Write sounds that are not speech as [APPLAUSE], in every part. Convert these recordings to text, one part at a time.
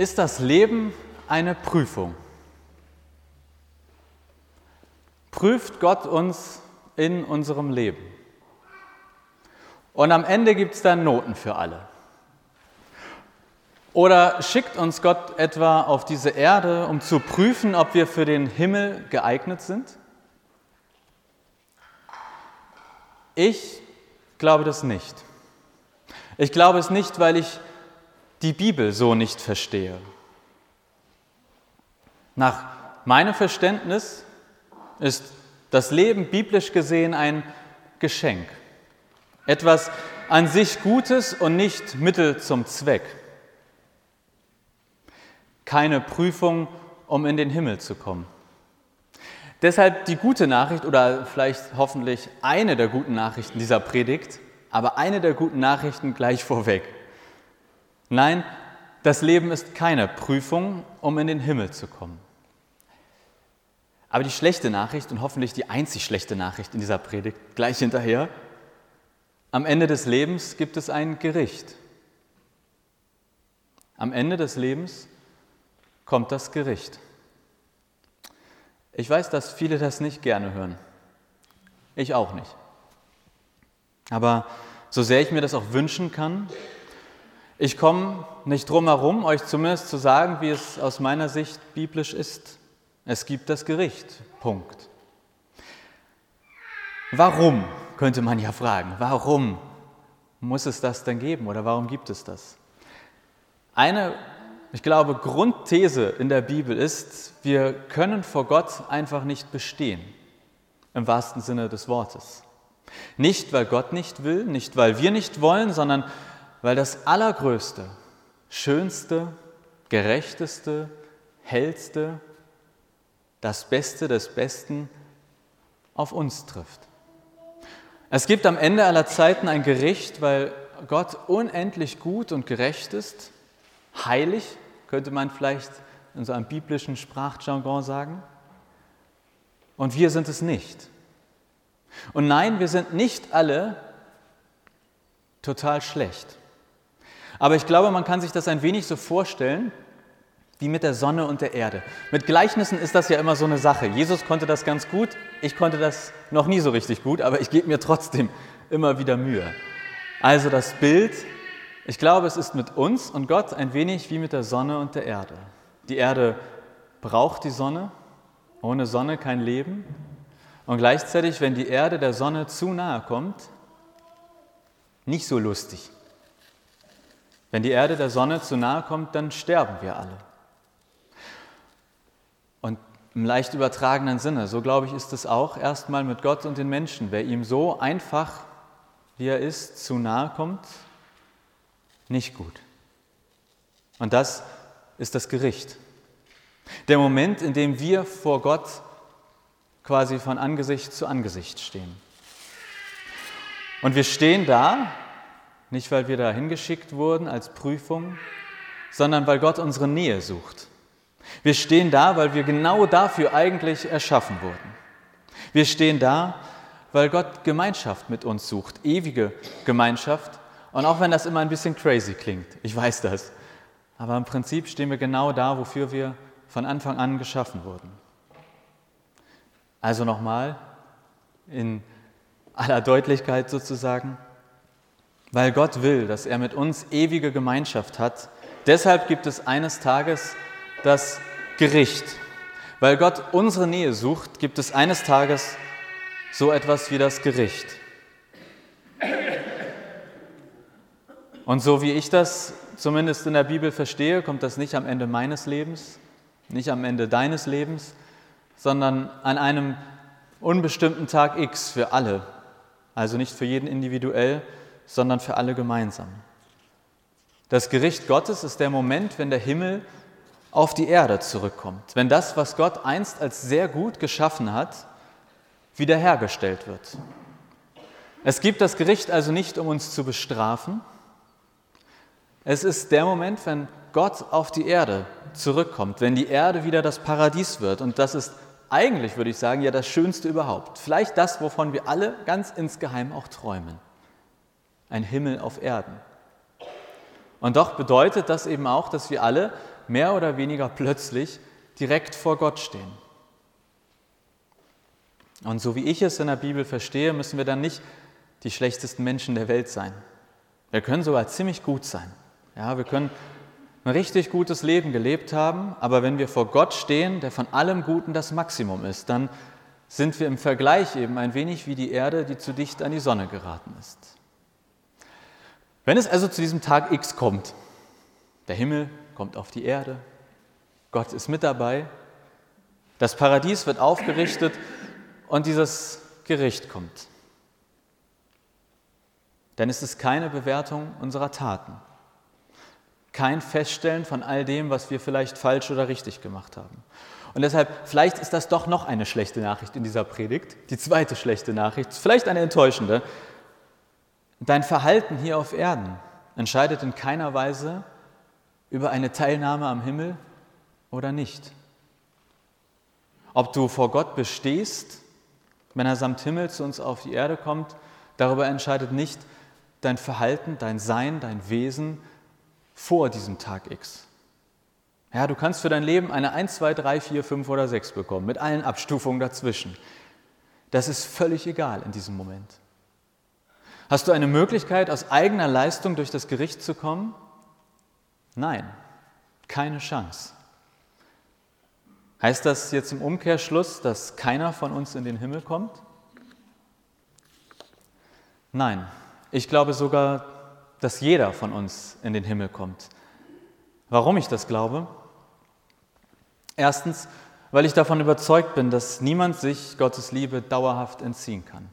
Ist das Leben eine Prüfung? Prüft Gott uns in unserem Leben? Und am Ende gibt es dann Noten für alle. Oder schickt uns Gott etwa auf diese Erde, um zu prüfen, ob wir für den Himmel geeignet sind? Ich glaube das nicht. Ich glaube es nicht, weil ich die Bibel so nicht verstehe. Nach meinem Verständnis ist das Leben biblisch gesehen ein Geschenk. Etwas an sich Gutes und nicht Mittel zum Zweck. Keine Prüfung, um in den Himmel zu kommen. Deshalb die gute Nachricht oder vielleicht hoffentlich eine der guten Nachrichten dieser Predigt, aber eine der guten Nachrichten gleich vorweg. Nein, das Leben ist keine Prüfung, um in den Himmel zu kommen. Aber die schlechte Nachricht und hoffentlich die einzig schlechte Nachricht in dieser Predigt gleich hinterher, am Ende des Lebens gibt es ein Gericht. Am Ende des Lebens kommt das Gericht. Ich weiß, dass viele das nicht gerne hören. Ich auch nicht. Aber so sehr ich mir das auch wünschen kann, ich komme nicht drum herum, euch zumindest zu sagen, wie es aus meiner Sicht biblisch ist. Es gibt das Gericht. Punkt. Warum könnte man ja fragen, warum muss es das denn geben oder warum gibt es das? Eine, ich glaube, Grundthese in der Bibel ist, wir können vor Gott einfach nicht bestehen, im wahrsten Sinne des Wortes. Nicht, weil Gott nicht will, nicht, weil wir nicht wollen, sondern weil das Allergrößte, Schönste, Gerechteste, Hellste, das Beste des Besten auf uns trifft. Es gibt am Ende aller Zeiten ein Gericht, weil Gott unendlich gut und gerecht ist, heilig, könnte man vielleicht in so einem biblischen Sprachjargon sagen. Und wir sind es nicht. Und nein, wir sind nicht alle total schlecht. Aber ich glaube, man kann sich das ein wenig so vorstellen, wie mit der Sonne und der Erde. Mit Gleichnissen ist das ja immer so eine Sache. Jesus konnte das ganz gut, ich konnte das noch nie so richtig gut, aber ich gebe mir trotzdem immer wieder Mühe. Also das Bild, ich glaube, es ist mit uns und Gott ein wenig wie mit der Sonne und der Erde. Die Erde braucht die Sonne, ohne Sonne kein Leben. Und gleichzeitig, wenn die Erde der Sonne zu nahe kommt, nicht so lustig. Wenn die Erde der Sonne zu nahe kommt, dann sterben wir alle. Und im leicht übertragenen Sinne, so glaube ich, ist es auch erstmal mit Gott und den Menschen. Wer ihm so einfach, wie er ist, zu nahe kommt, nicht gut. Und das ist das Gericht. Der Moment, in dem wir vor Gott quasi von Angesicht zu Angesicht stehen. Und wir stehen da, nicht weil wir da hingeschickt wurden als Prüfung, sondern weil Gott unsere Nähe sucht. Wir stehen da, weil wir genau dafür eigentlich erschaffen wurden. Wir stehen da, weil Gott Gemeinschaft mit uns sucht, ewige Gemeinschaft. Und auch wenn das immer ein bisschen crazy klingt, ich weiß das, aber im Prinzip stehen wir genau da, wofür wir von Anfang an geschaffen wurden. Also nochmal, in aller Deutlichkeit sozusagen, weil Gott will, dass er mit uns ewige Gemeinschaft hat. Deshalb gibt es eines Tages das Gericht. Weil Gott unsere Nähe sucht, gibt es eines Tages so etwas wie das Gericht. Und so wie ich das zumindest in der Bibel verstehe, kommt das nicht am Ende meines Lebens, nicht am Ende deines Lebens, sondern an einem unbestimmten Tag X für alle. Also nicht für jeden individuell, sondern für alle gemeinsam. Das Gericht Gottes ist der Moment, wenn der Himmel auf die Erde zurückkommt, wenn das, was Gott einst als sehr gut geschaffen hat, wiederhergestellt wird. Es gibt das Gericht also nicht, um uns zu bestrafen. Es ist der Moment, wenn Gott auf die Erde zurückkommt, wenn die Erde wieder das Paradies wird. Und das ist eigentlich, würde ich sagen, ja das Schönste überhaupt. Vielleicht das, wovon wir alle ganz insgeheim auch träumen. Ein Himmel auf Erden. Und doch bedeutet das eben auch, dass wir alle mehr oder weniger plötzlich direkt vor Gott stehen. Und so wie ich es in der Bibel verstehe, müssen wir dann nicht die schlechtesten Menschen der Welt sein. Wir können sogar ziemlich gut sein. Ja, wir können ein richtig gutes Leben gelebt haben, aber wenn wir vor Gott stehen, der von allem Guten das Maximum ist, dann sind wir im Vergleich eben ein wenig wie die Erde, die zu dicht an die Sonne geraten ist. Wenn es also zu diesem Tag X kommt, der Himmel kommt auf die Erde, Gott ist mit dabei, das Paradies wird aufgerichtet und dieses Gericht kommt, dann ist es keine Bewertung unserer Taten kein Feststellen von all dem, was wir vielleicht falsch oder richtig gemacht haben. Und deshalb, vielleicht ist das doch noch eine schlechte Nachricht in dieser Predigt, die zweite schlechte Nachricht, vielleicht eine enttäuschende. Dein Verhalten hier auf Erden entscheidet in keiner Weise über eine Teilnahme am Himmel oder nicht. Ob du vor Gott bestehst, wenn er samt Himmel zu uns auf die Erde kommt, darüber entscheidet nicht dein Verhalten, dein Sein, dein Wesen, vor diesem Tag X. Ja, du kannst für dein Leben eine 1, 2, 3, 4, 5 oder 6 bekommen, mit allen Abstufungen dazwischen. Das ist völlig egal in diesem Moment. Hast du eine Möglichkeit, aus eigener Leistung durch das Gericht zu kommen? Nein, keine Chance. Heißt das jetzt im Umkehrschluss, dass keiner von uns in den Himmel kommt? Nein, ich glaube sogar, dass jeder von uns in den Himmel kommt. Warum ich das glaube? Erstens, weil ich davon überzeugt bin, dass niemand sich Gottes Liebe dauerhaft entziehen kann.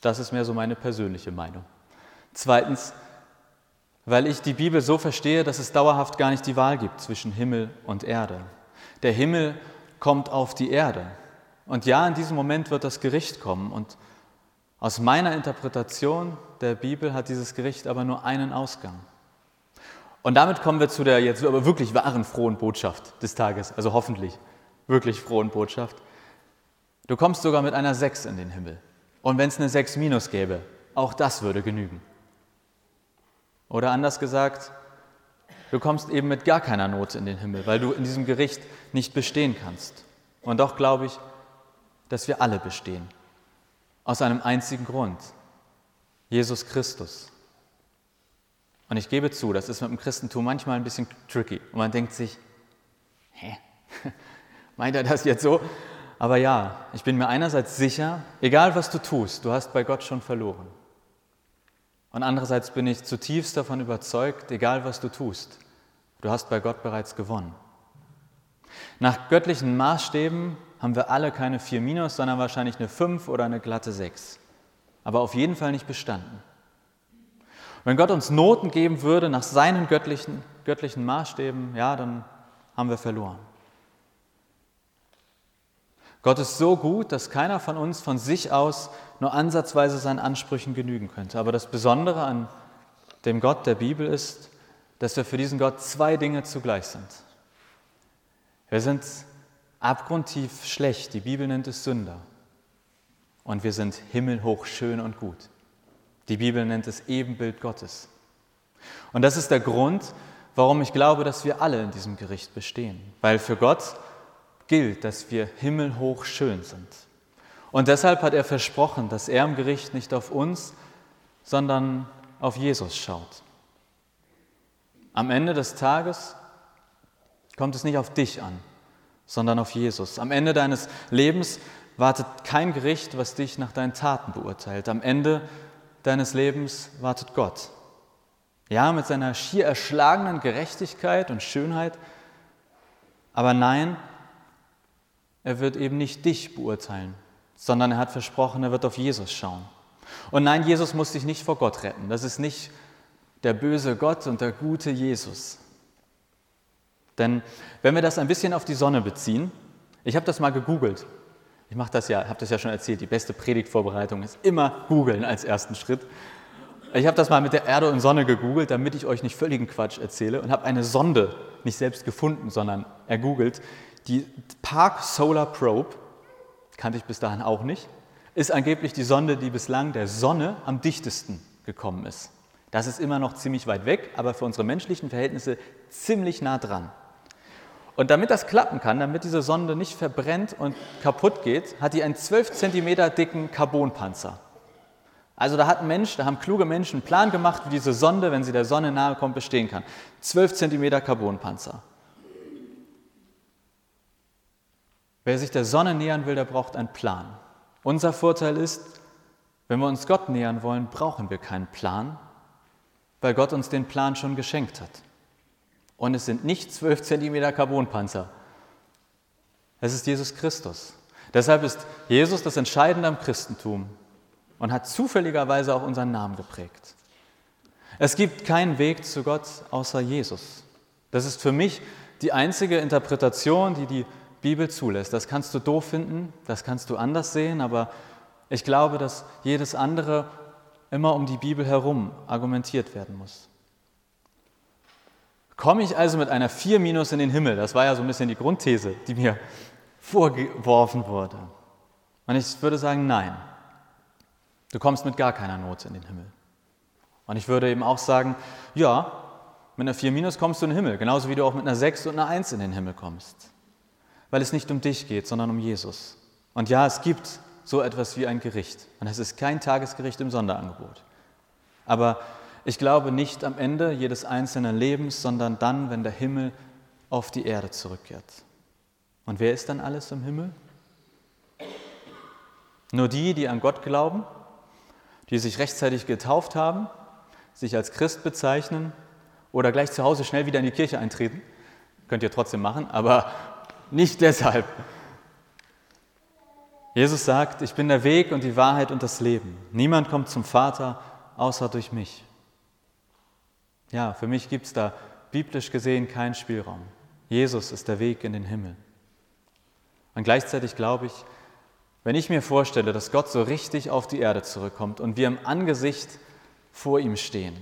Das ist mehr so meine persönliche Meinung. Zweitens, weil ich die Bibel so verstehe, dass es dauerhaft gar nicht die Wahl gibt zwischen Himmel und Erde. Der Himmel kommt auf die Erde. Und ja, in diesem Moment wird das Gericht kommen. Und aus meiner Interpretation der Bibel hat dieses Gericht aber nur einen Ausgang. Und damit kommen wir zu der jetzt aber wirklich wahren frohen Botschaft des Tages, also hoffentlich wirklich frohen Botschaft. Du kommst sogar mit einer 6 in den Himmel. Und wenn es eine 6 minus gäbe, auch das würde genügen. Oder anders gesagt, du kommst eben mit gar keiner Note in den Himmel, weil du in diesem Gericht nicht bestehen kannst. Und doch glaube ich, dass wir alle bestehen. Aus einem einzigen Grund. Jesus Christus. Und ich gebe zu, das ist mit dem Christentum manchmal ein bisschen tricky. Und man denkt sich, hä? [LAUGHS] Meint er das jetzt so? Aber ja, ich bin mir einerseits sicher, egal was du tust, du hast bei Gott schon verloren. Und andererseits bin ich zutiefst davon überzeugt, egal was du tust, du hast bei Gott bereits gewonnen. Nach göttlichen Maßstäben haben wir alle keine 4 minus, sondern wahrscheinlich eine 5 oder eine glatte 6. Aber auf jeden Fall nicht bestanden. Wenn Gott uns Noten geben würde nach seinen göttlichen, göttlichen Maßstäben, ja, dann haben wir verloren. Gott ist so gut, dass keiner von uns von sich aus nur ansatzweise seinen Ansprüchen genügen könnte. Aber das Besondere an dem Gott der Bibel ist, dass wir für diesen Gott zwei Dinge zugleich sind. Wir sind abgrundtief schlecht, die Bibel nennt es Sünder. Und wir sind himmelhoch schön und gut. Die Bibel nennt es Ebenbild Gottes. Und das ist der Grund, warum ich glaube, dass wir alle in diesem Gericht bestehen. Weil für Gott gilt, dass wir himmelhoch schön sind. Und deshalb hat er versprochen, dass er im Gericht nicht auf uns, sondern auf Jesus schaut. Am Ende des Tages kommt es nicht auf dich an, sondern auf Jesus. Am Ende deines Lebens wartet kein Gericht, was dich nach deinen Taten beurteilt. Am Ende deines Lebens wartet Gott. Ja, mit seiner schier erschlagenen Gerechtigkeit und Schönheit. Aber nein, er wird eben nicht dich beurteilen, sondern er hat versprochen, er wird auf Jesus schauen. Und nein, Jesus muss dich nicht vor Gott retten. Das ist nicht der böse Gott und der gute Jesus, denn wenn wir das ein bisschen auf die Sonne beziehen, ich habe das mal gegoogelt. Ich mache das ja, habe das ja schon erzählt, die beste Predigtvorbereitung ist immer googeln als ersten Schritt. Ich habe das mal mit der Erde und Sonne gegoogelt, damit ich euch nicht völligen Quatsch erzähle und habe eine Sonde nicht selbst gefunden, sondern ergoogelt. Die Park Solar Probe, kannte ich bis dahin auch nicht, ist angeblich die Sonde, die bislang der Sonne am dichtesten gekommen ist. Das ist immer noch ziemlich weit weg, aber für unsere menschlichen Verhältnisse ziemlich nah dran. Und damit das klappen kann, damit diese Sonde nicht verbrennt und kaputt geht, hat die einen 12 cm dicken Carbonpanzer. Also da hat ein Mensch, da haben kluge Menschen einen Plan gemacht, wie diese Sonde, wenn sie der Sonne nahe kommt, bestehen kann. 12 cm Carbonpanzer. Wer sich der Sonne nähern will, der braucht einen Plan. Unser Vorteil ist, wenn wir uns Gott nähern wollen, brauchen wir keinen Plan, weil Gott uns den Plan schon geschenkt hat. Und es sind nicht 12 cm Carbonpanzer. Es ist Jesus Christus. Deshalb ist Jesus das Entscheidende am Christentum und hat zufälligerweise auch unseren Namen geprägt. Es gibt keinen Weg zu Gott außer Jesus. Das ist für mich die einzige Interpretation, die die Bibel zulässt. Das kannst du doof finden, das kannst du anders sehen, aber ich glaube, dass jedes andere immer um die Bibel herum argumentiert werden muss. Komme ich also mit einer 4 minus in den Himmel? Das war ja so ein bisschen die Grundthese, die mir vorgeworfen wurde. Und ich würde sagen, nein. Du kommst mit gar keiner Note in den Himmel. Und ich würde eben auch sagen, ja, mit einer 4 minus kommst du in den Himmel, genauso wie du auch mit einer 6 und einer 1 in den Himmel kommst. Weil es nicht um dich geht, sondern um Jesus. Und ja, es gibt so etwas wie ein Gericht. Und es ist kein Tagesgericht im Sonderangebot. Aber ich glaube nicht am Ende jedes einzelnen Lebens, sondern dann, wenn der Himmel auf die Erde zurückkehrt. Und wer ist dann alles im Himmel? Nur die, die an Gott glauben, die sich rechtzeitig getauft haben, sich als Christ bezeichnen oder gleich zu Hause schnell wieder in die Kirche eintreten. Könnt ihr trotzdem machen, aber nicht deshalb. Jesus sagt, ich bin der Weg und die Wahrheit und das Leben. Niemand kommt zum Vater außer durch mich. Ja, für mich gibt es da biblisch gesehen keinen Spielraum. Jesus ist der Weg in den Himmel. Und gleichzeitig glaube ich, wenn ich mir vorstelle, dass Gott so richtig auf die Erde zurückkommt und wir im Angesicht vor ihm stehen,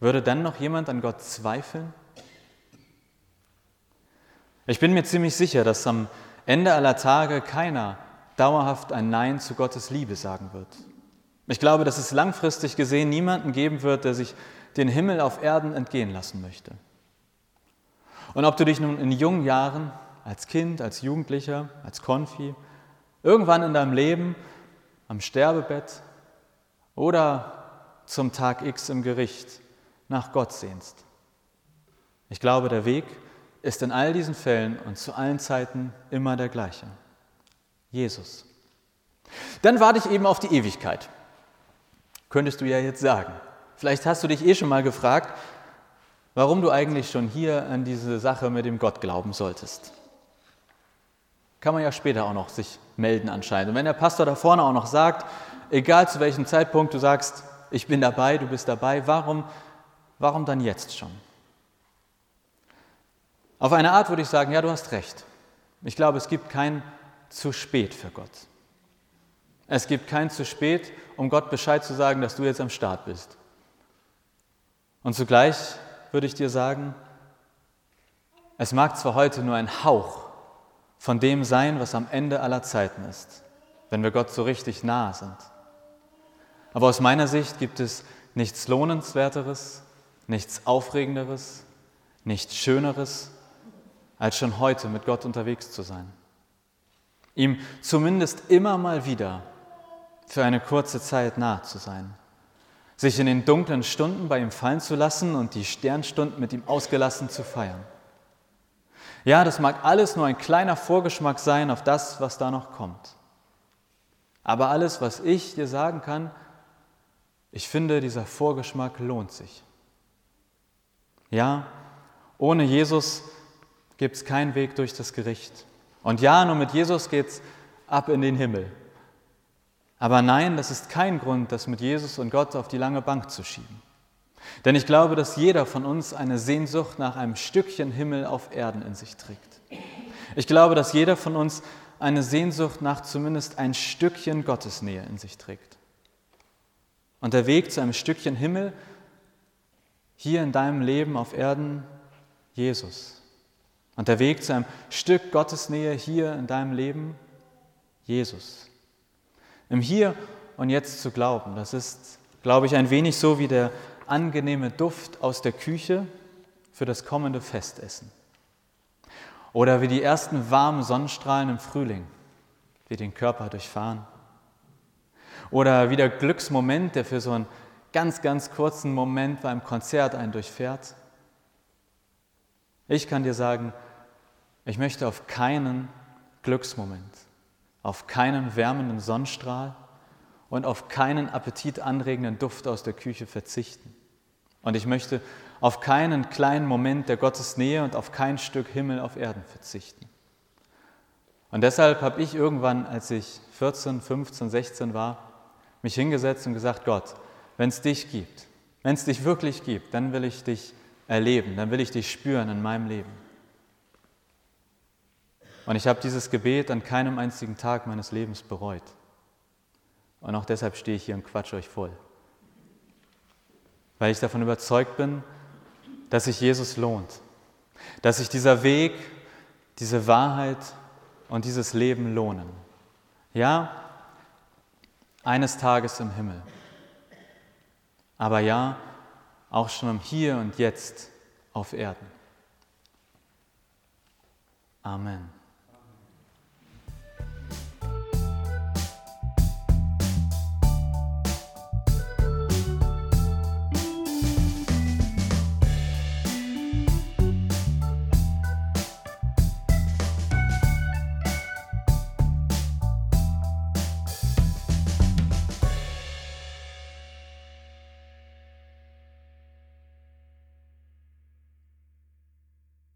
würde dann noch jemand an Gott zweifeln? Ich bin mir ziemlich sicher, dass am Ende aller Tage keiner dauerhaft ein Nein zu Gottes Liebe sagen wird. Ich glaube, dass es langfristig gesehen niemanden geben wird, der sich den Himmel auf Erden entgehen lassen möchte. Und ob du dich nun in jungen Jahren, als Kind, als Jugendlicher, als Konfi, irgendwann in deinem Leben, am Sterbebett oder zum Tag X im Gericht nach Gott sehnst. Ich glaube, der Weg ist in all diesen Fällen und zu allen Zeiten immer der gleiche. Jesus. Dann warte ich eben auf die Ewigkeit. Könntest du ja jetzt sagen. Vielleicht hast du dich eh schon mal gefragt, warum du eigentlich schon hier an diese Sache mit dem Gott glauben solltest. Kann man ja später auch noch sich melden anscheinend. Und wenn der Pastor da vorne auch noch sagt, egal zu welchem Zeitpunkt du sagst, ich bin dabei, du bist dabei, warum, warum dann jetzt schon? Auf eine Art würde ich sagen, ja, du hast recht. Ich glaube, es gibt kein zu spät für Gott. Es gibt kein zu spät, um Gott Bescheid zu sagen, dass du jetzt am Start bist. Und zugleich würde ich dir sagen, es mag zwar heute nur ein Hauch von dem sein, was am Ende aller Zeiten ist, wenn wir Gott so richtig nahe sind. Aber aus meiner Sicht gibt es nichts Lohnenswerteres, nichts Aufregenderes, nichts Schöneres, als schon heute mit Gott unterwegs zu sein. Ihm zumindest immer mal wieder für eine kurze Zeit nahe zu sein, sich in den dunklen Stunden bei ihm fallen zu lassen und die Sternstunden mit ihm ausgelassen zu feiern. Ja, das mag alles nur ein kleiner Vorgeschmack sein auf das, was da noch kommt. Aber alles, was ich dir sagen kann, ich finde, dieser Vorgeschmack lohnt sich. Ja, ohne Jesus gibt es keinen Weg durch das Gericht. Und ja, nur mit Jesus geht es ab in den Himmel. Aber nein, das ist kein Grund, das mit Jesus und Gott auf die lange Bank zu schieben. Denn ich glaube, dass jeder von uns eine Sehnsucht nach einem Stückchen Himmel auf Erden in sich trägt. Ich glaube, dass jeder von uns eine Sehnsucht nach zumindest ein Stückchen Gottesnähe in sich trägt. Und der Weg zu einem Stückchen Himmel hier in deinem Leben auf Erden, Jesus. Und der Weg zu einem Stück Gottesnähe hier in deinem Leben, Jesus. Im Hier und Jetzt zu glauben, das ist glaube ich, ein wenig so wie der angenehme Duft aus der Küche für das kommende Festessen. Oder wie die ersten warmen Sonnenstrahlen im Frühling, die den Körper durchfahren. Oder wie der Glücksmoment, der für so einen ganz, ganz kurzen Moment beim Konzert einen durchfährt. Ich kann dir sagen, ich möchte auf keinen Glücksmoment, auf keinen wärmenden Sonnenstrahl und auf keinen appetitanregenden Duft aus der Küche verzichten. Und ich möchte auf keinen kleinen Moment der Gottesnähe und auf kein Stück Himmel auf Erden verzichten. Und deshalb habe ich irgendwann, als ich 14, 15, 16 war, mich hingesetzt und gesagt, Gott, wenn es dich gibt, wenn es dich wirklich gibt, dann will ich dich erleben, dann will ich dich spüren in meinem Leben. Und ich habe dieses Gebet an keinem einzigen Tag meines Lebens bereut. Und auch deshalb stehe ich hier und quatsch euch voll. Weil ich davon überzeugt bin, dass sich Jesus lohnt. Dass sich dieser Weg, diese Wahrheit und dieses Leben lohnen. Ja, eines Tages im Himmel. Aber ja, auch schon im Hier und Jetzt auf Erden. Amen.